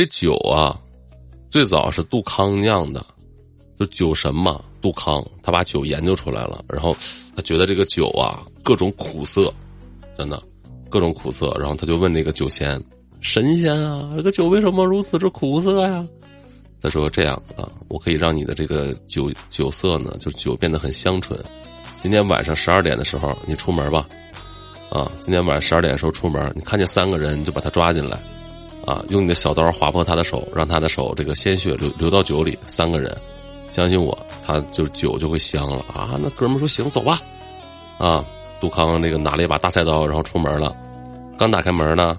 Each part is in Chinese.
这酒啊，最早是杜康酿的，就酒神嘛，杜康他把酒研究出来了，然后他觉得这个酒啊各种苦涩，真的各种苦涩，然后他就问那个酒仙神仙啊，这个酒为什么如此之苦涩呀？他说这样啊，我可以让你的这个酒酒色呢，就酒变得很香醇。今天晚上十二点的时候，你出门吧，啊，今天晚上十二点的时候出门，你看见三个人，你就把他抓进来，啊，用你的小刀划破他的手，让他的手这个鲜血流流到酒里。三个人，相信我，他就酒就会香了啊。那哥们说行，走吧，啊，杜康这个拿了一把大菜刀，然后出门了。刚打开门呢，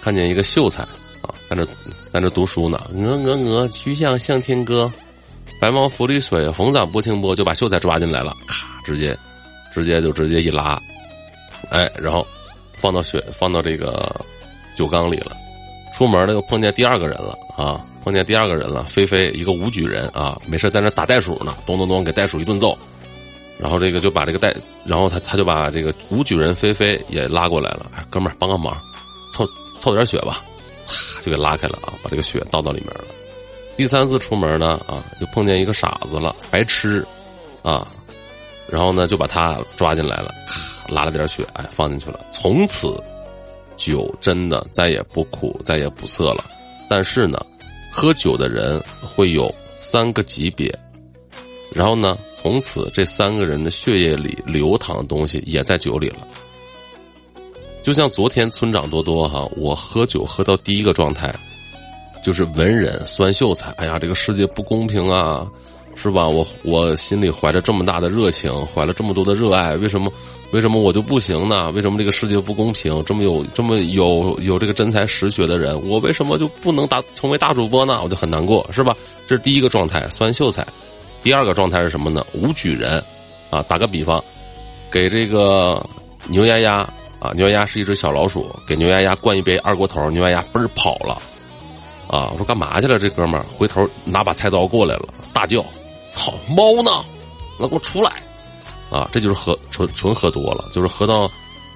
看见一个秀才啊，在那在那读书呢。鹅鹅鹅，曲项向天歌。白毛浮绿水，红掌拨清波，就把秀才抓进来了，咔，直接，直接就直接一拉，哎，然后放到血放到这个酒缸里了。出门了又碰见第二个人了啊，碰见第二个人了，菲菲一个武举人啊，没事在那打袋鼠呢，咚咚咚给袋鼠一顿揍，然后这个就把这个袋，然后他他就把这个武举人菲菲也拉过来了，哥们儿帮个忙，凑凑点血吧，就给拉开了啊，把这个血倒到里面了。第三次出门呢，啊，就碰见一个傻子了，白痴，啊，然后呢就把他抓进来了，拉了点血，哎，放进去了。从此，酒真的再也不苦，再也不涩了。但是呢，喝酒的人会有三个级别，然后呢，从此这三个人的血液里流淌的东西也在酒里了。就像昨天村长多多哈，我喝酒喝到第一个状态。就是文人酸秀才，哎呀，这个世界不公平啊，是吧？我我心里怀着这么大的热情，怀了这么多的热爱，为什么为什么我就不行呢？为什么这个世界不公平？这么有这么有有这个真才实学的人，我为什么就不能大成为大主播呢？我就很难过，是吧？这是第一个状态，酸秀才。第二个状态是什么呢？武举人，啊，打个比方，给这个牛丫丫啊，牛丫丫是一只小老鼠，给牛丫丫灌一杯二锅头，牛丫丫嘣儿跑了。啊！我说干嘛去了？这哥们儿回头拿把菜刀过来了，大叫：“操，猫呢？那给我出来！”啊，这就是喝纯纯喝多了，就是喝到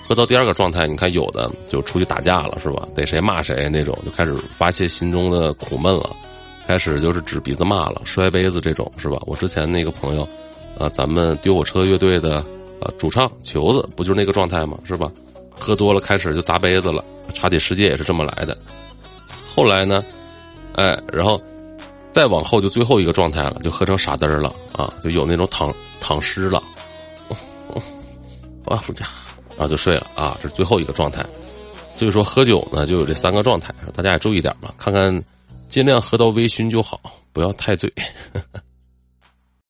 喝到第二个状态。你看，有的就出去打架了，是吧？逮谁骂谁那种，就开始发泄心中的苦闷了，开始就是指鼻子骂了，摔杯子这种，是吧？我之前那个朋友，啊，咱们丢火车乐队的啊主唱球子，不就是那个状态吗？是吧？喝多了开始就砸杯子了，茶体世界也是这么来的。后来呢？哎，然后再往后就最后一个状态了，就喝成傻嘚儿了啊，就有那种躺躺尸了，啊，回 家，然后就睡了啊，这是最后一个状态。所以说喝酒呢，就有这三个状态，大家也注意点吧，看看尽量喝到微醺就好，不要太醉。